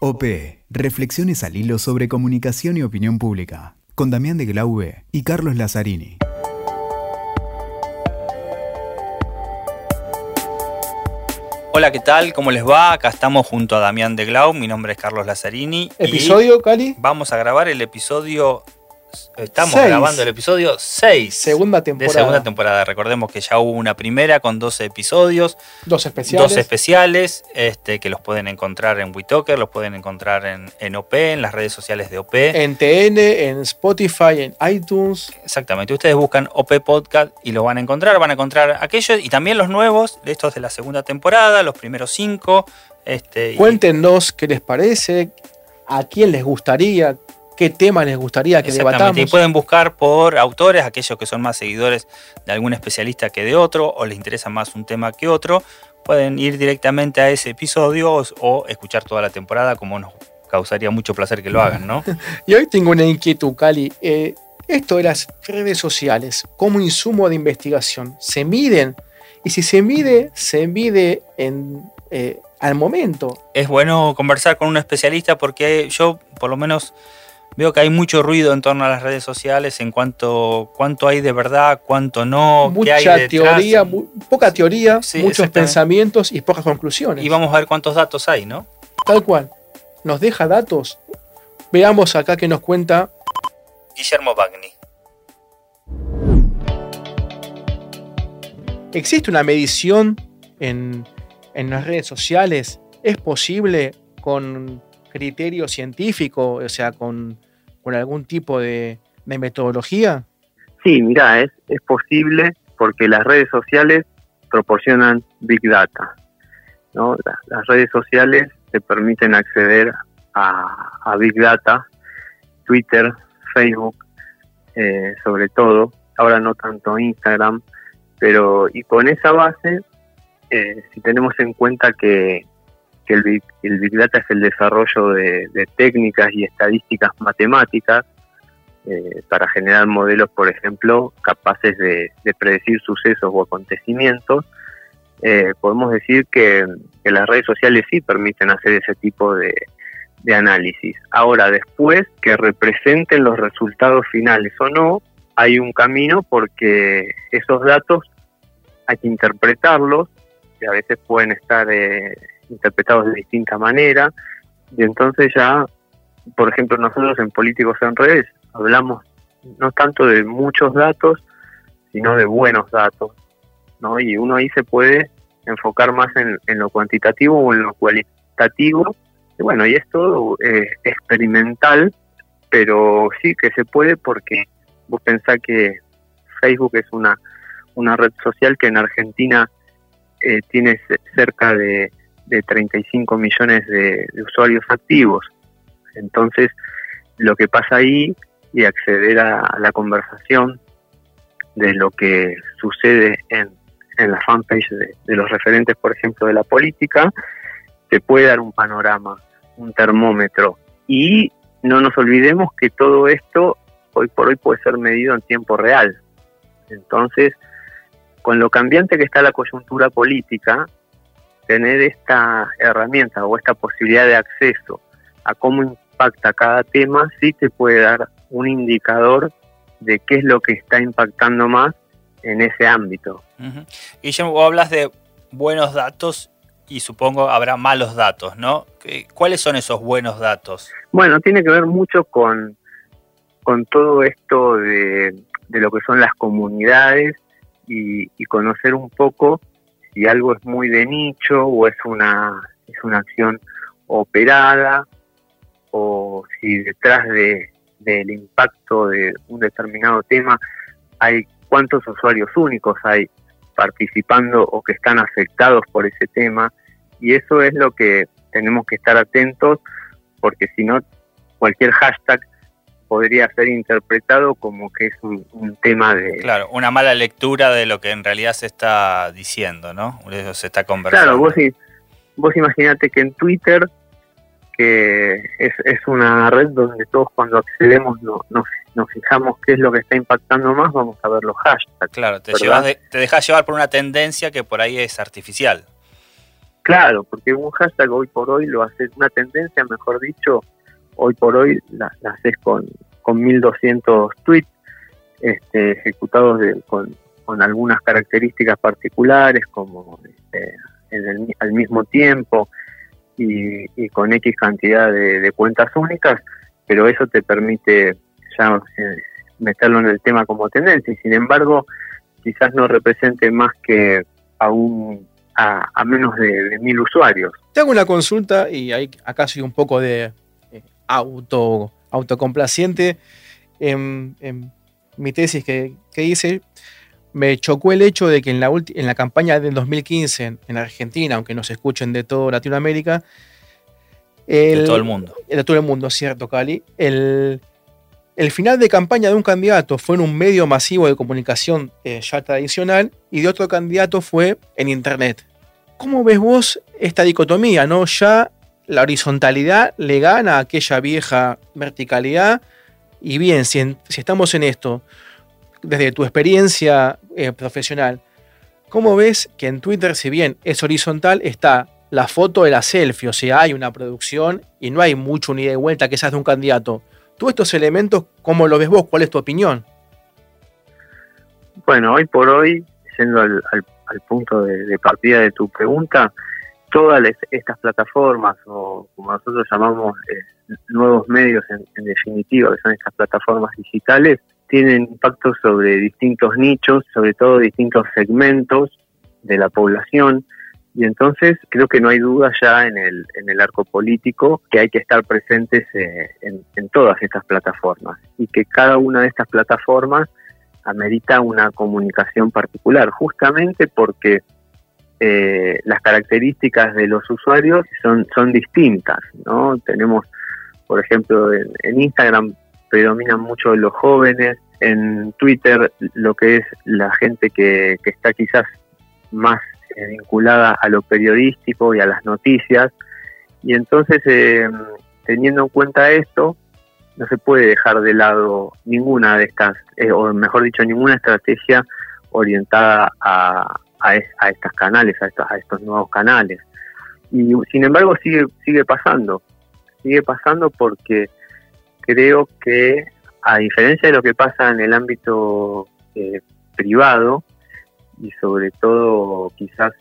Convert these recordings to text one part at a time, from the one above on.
OP, Reflexiones al hilo sobre comunicación y opinión pública, con Damián de Glaube y Carlos Lazzarini. Hola, ¿qué tal? ¿Cómo les va? Acá estamos junto a Damián de Glau, mi nombre es Carlos Lazzarini. ¿Episodio, Cali? Vamos a grabar el episodio Estamos grabando el episodio 6. Segunda temporada. De segunda temporada. Recordemos que ya hubo una primera con 12 episodios. Dos especiales. Dos especiales, este, que los pueden encontrar en WeToker, los pueden encontrar en, OP, en las redes sociales de OP. En TN, en Spotify, en iTunes. Exactamente. Ustedes buscan OP Podcast y lo van a encontrar. Van a encontrar aquellos y también los nuevos, estos de la segunda temporada, los primeros cinco. Este, Cuéntenos qué les parece, a quién les gustaría qué tema les gustaría que debatamos. Y pueden buscar por autores, aquellos que son más seguidores de algún especialista que de otro, o les interesa más un tema que otro, pueden ir directamente a ese episodio o, escuchar toda la temporada, como nos causaría mucho placer que lo hagan, ¿no? y hoy tengo una inquietud, Cali. Eh, esto de las redes sociales como insumo de investigación, ¿se miden? Y si se mide, se mide en, eh, al momento. Es bueno conversar con un especialista porque yo, por lo menos, Veo que hay mucho ruido en torno a las redes sociales en cuanto cuánto hay de verdad, cuánto no, Mucha hay teoría, poca teoría, muchos pensamientos y pocas conclusiones. Y vamos a ver cuántos datos hay, ¿no? Tal cual. Nos deja datos. Veamos acá que nos cuenta Guillermo Bagni. ¿Existe una medición en, en las redes sociales? ¿Es posible con criterio científico, o sea, con con algún tipo de, metodología? Sí, mira, es, posible porque las redes sociales proporcionan Big Data. ¿no? Las, redes sociales te permiten acceder a, Big Data, Twitter, Facebook, eh, sobre todo, ahora no tanto Instagram, pero y con esa base, eh, si tenemos en cuenta que que el Big, el Big Data es el desarrollo de, técnicas y estadísticas matemáticas eh, para generar modelos, por ejemplo, capaces de, predecir sucesos o acontecimientos. Eh, podemos decir que, las redes sociales sí permiten hacer ese tipo de, de análisis. Ahora, después que representen los resultados finales o no, hay un camino porque esos datos hay que interpretarlos, que a veces pueden estar eh, interpretados de distinta manera, y entonces ya, por ejemplo, nosotros en Políticos en Redes hablamos no tanto de muchos datos, sino de buenos datos, ¿no? Y uno ahí se puede enfocar más en, lo cuantitativo o en lo cualitativo, y bueno, y es todo eh, experimental, pero sí que se puede porque vos pensás que Facebook es una, una red social que en Argentina eh, tiene cerca de de 35 millones de, usuarios activos. Entonces, lo que pasa ahí y acceder a, la conversación de lo que sucede en, en la fanpage de, los referentes, por ejemplo, de la política, te puede dar un panorama, un termómetro. Y no nos olvidemos que todo esto hoy por hoy puede ser medido en tiempo real. Entonces, con lo cambiante que está la coyuntura política, tener esta herramienta o esta posibilidad de acceso a cómo impacta cada tema, sí te puede dar un indicador de qué es lo que está impactando más en ese ámbito. Y Guillermo, vos hablas de buenos datos y supongo habrá malos datos, ¿no? ¿Cuáles son esos buenos datos? Bueno, tiene que ver mucho con, con todo esto de, lo que son las comunidades y, y conocer un poco si algo es muy de nicho o es una, es una acción operada o si detrás de, del impacto de un determinado tema hay cuántos usuarios únicos hay participando o que están afectados por ese tema. Y eso es lo que tenemos que estar atentos porque si no cualquier hashtag podría ser interpretado como que es un, tema de... Claro, una mala lectura de lo que en realidad se está diciendo, ¿no? Eso se está conversando. Claro, vos, vos imaginate que en Twitter, que es, es una red donde todos cuando accedemos no, nos, nos fijamos qué es lo que está impactando más, vamos a ver los hashtags. Claro, te, llevas te dejas llevar por una tendencia que por ahí es artificial. Claro, porque un hashtag hoy por hoy lo haces, una tendencia, mejor dicho, hoy por hoy la, haces con, con 1200 tweets este, ejecutados con, algunas características particulares, como este, al mismo tiempo y, con X cantidad de, cuentas únicas, pero eso te permite ya eh, meterlo en el tema como tendencia. Y sin embargo, quizás no represente más que a, a, menos de, mil usuarios. Te hago una consulta y ahí, acá soy un poco de auto, autocomplaciente. En, mi tesis que, que, hice, me chocó el hecho de que en la, en la campaña del 2015 en, Argentina, aunque nos escuchen de toda Latinoamérica, de todo el mundo. De todo el mundo, cierto, Cali. El, el final de campaña de un candidato fue en un medio masivo de comunicación eh, ya tradicional y de otro candidato fue en Internet. ¿Cómo ves vos esta dicotomía? ¿no? Ya la horizontalidad le gana a aquella vieja verticalidad. Y bien, si, estamos en esto, desde tu experiencia eh, profesional, ¿cómo ves que en Twitter, si bien es horizontal, está la foto de la selfie? O sea, hay una producción y no hay mucho ni de vuelta que seas de un candidato Tú estos elementos, ¿cómo lo ves vos? ¿Cuál es tu opinión? Bueno, hoy por hoy, siendo al, punto de, partida de tu pregunta, todas estas plataformas, o como nosotros llamamos eh, nuevos medios en, en, definitiva, que son estas plataformas digitales, tienen impacto sobre distintos nichos, sobre todo distintos segmentos de la población, y entonces creo que no hay duda ya en el, en el arco político que hay que estar presentes eh, en, todas estas plataformas y que cada una de estas plataformas amerita una comunicación particular, justamente porque eh, las características de los usuarios son, son distintas, ¿no? Tenemos, por ejemplo, en, Instagram predominan mucho los jóvenes, en Twitter lo que es la gente que, que está quizás más eh, vinculada a lo periodístico y a las noticias. Y entonces, eh, teniendo en cuenta esto, no se puede dejar de lado ninguna de estas, eh, o mejor dicho, ninguna estrategia orientada a, a, estos canales, a estos, a estos nuevos canales. Y sin embargo sigue, sigue pasando, sigue pasando porque creo que a diferencia de lo que pasa en el ámbito privado, y sobre todo quizás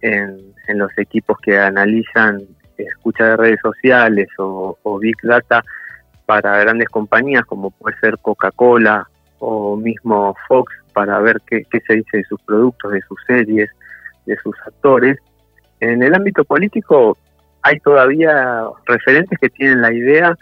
en, los equipos que analizan escucha de redes sociales o, Big Data para grandes compañías como puede ser Coca-Cola o mismo Fox para ver qué, se dice de sus productos, de sus series, de sus actores. En el ámbito político hay todavía referentes que tienen la idea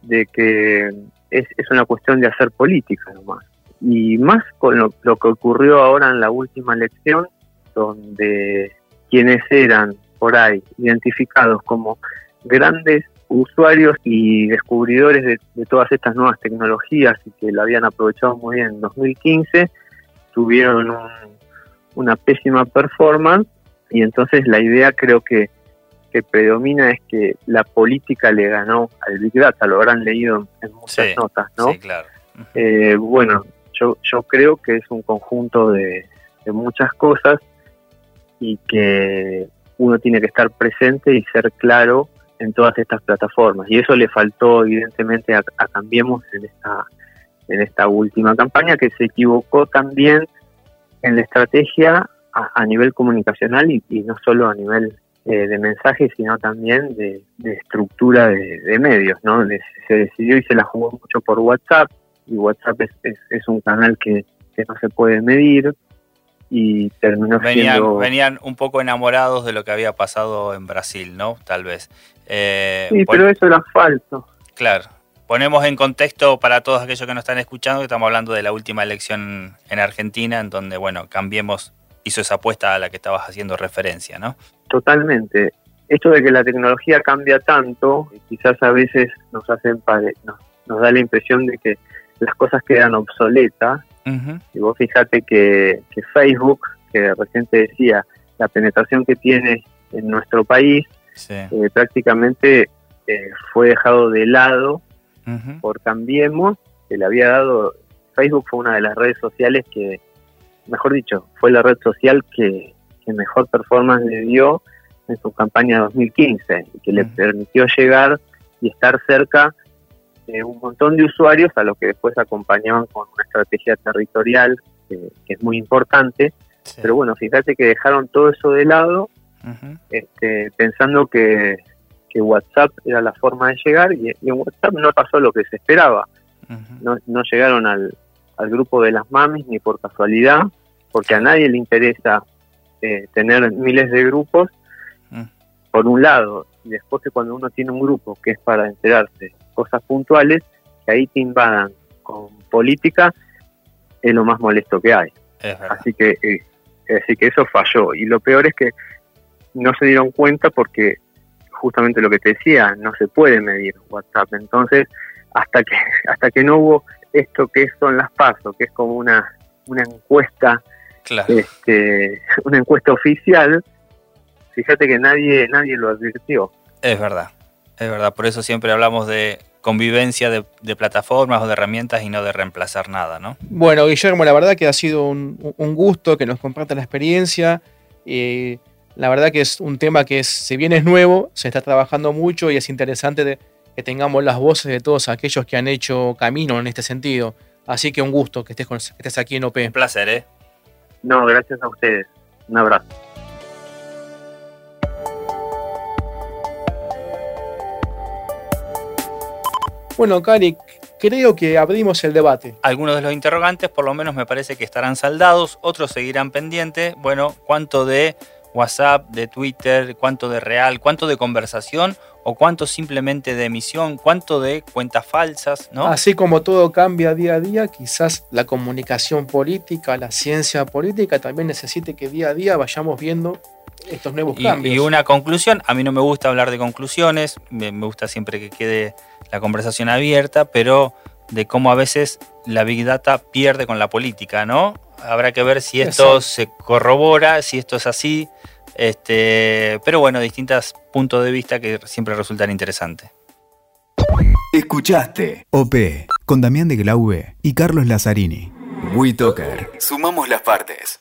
de que es, una cuestión de hacer política nomás y más con lo, que ocurrió ahora en la última elección, donde quienes eran por ahí identificados como grandes usuarios y descubridores de, todas estas nuevas tecnologías y que lo habían aprovechado muy bien en 2015, tuvieron una pésima performance y entonces la idea creo que, que predomina es que la política le ganó al Big Data, lo habrán leído en muchas notas, ¿no? Sí, claro. Eh, bueno, yo, creo que es un conjunto de, muchas cosas y que uno tiene que estar presente y ser claro en todas estas plataformas. Y eso le faltó evidentemente a, Cambiemos en esta, en esta última campaña, que se equivocó también en la estrategia a, nivel comunicacional y, no solo a nivel eh, de mensajes, sino también de, estructura de, medios. ¿no? Se decidió y se la jugó mucho por WhatsApp, y WhatsApp es, es, un canal que, no se puede medir y terminó venían, siendo... Venían un poco enamorados de lo que había pasado en Brasil, ¿no? Tal vez. Eh, sí, pero eso era falso. Claro. Ponemos en contexto para todos aquellos que nos están escuchando que estamos hablando de la última elección en Argentina, en donde, bueno, Cambiemos hizo esa apuesta a la que estabas haciendo referencia, ¿no? Totalmente. Esto de que la tecnología cambia tanto, quizás a veces nos hacen nos, nos da la impresión de que las cosas quedan obsoletas. Y vos fíjate que, Facebook, que recién te decía, la penetración que tiene en nuestro país, eh, prácticamente eh, fue dejado de lado por Cambiemos, que le había dado, Facebook fue una de las redes sociales que, mejor dicho, fue la red social que, mejor performance le dio en su campaña 2015 y que le permitió llegar y estar cerca de un montón de usuarios a los que después acompañaban con una estrategia territorial que, que es muy importante. Sí. Pero bueno, fíjate que dejaron todo eso de lado este, pensando que, que WhatsApp era la forma de llegar y, y en WhatsApp no pasó lo que se esperaba. No, no llegaron al, al grupo de las mamis ni por casualidad, porque a nadie le interesa eh, tener miles de grupos, Mm. por un lado, y después que cuando uno tiene un grupo que es para enterarse cosas puntuales, que ahí te invadan con política, es lo más molesto que hay. Así que, eh, así que eso falló. Y lo peor es que no se dieron cuenta porque justamente lo que te decía, no se puede medir WhatsApp. Entonces, hasta que, hasta que no hubo esto que son las pasos, que es como una, una encuesta, Claro. este, una encuesta oficial, fíjate que nadie, nadie lo advirtió. Es verdad, es verdad. Por eso siempre hablamos de convivencia de, de plataformas o de herramientas y no de reemplazar nada, ¿no? Bueno, Guillermo, la verdad que ha sido un, un gusto que nos comparta la experiencia. Eh, la verdad que es un tema que, es, si bien es nuevo, se está trabajando mucho y es interesante de- que tengamos las voces de todos aquellos que han hecho camino en este sentido. Así que un gusto que estés, con- que estés aquí en OP. Un placer, ¿eh? No, gracias a ustedes. Un abrazo. Bueno, Cari, creo que abrimos el debate. Algunos de los interrogantes por lo menos me parece que estarán saldados, otros seguirán pendientes. Bueno, ¿cuánto de WhatsApp, de Twitter, cuánto de real, cuánto de conversación o cuánto simplemente de emisión, cuánto de cuentas falsas, ¿no? Así como todo cambia día a día, quizás la comunicación política, la ciencia política también necesite que día a día vayamos viendo estos nuevos Y, cambios. y una conclusión, a mí no me gusta hablar de conclusiones, me, me gusta siempre que quede la conversación abierta, pero de cómo a veces la Big Data pierde con la política, ¿no? Habrá que ver si esto Exacto. se corrobora, si esto es así, este, pero bueno, distintos puntos de vista que siempre resultan interesantes. Escuchaste OP con Damián de Glaube y Carlos Lazzarini. WeToker. Sumamos las partes.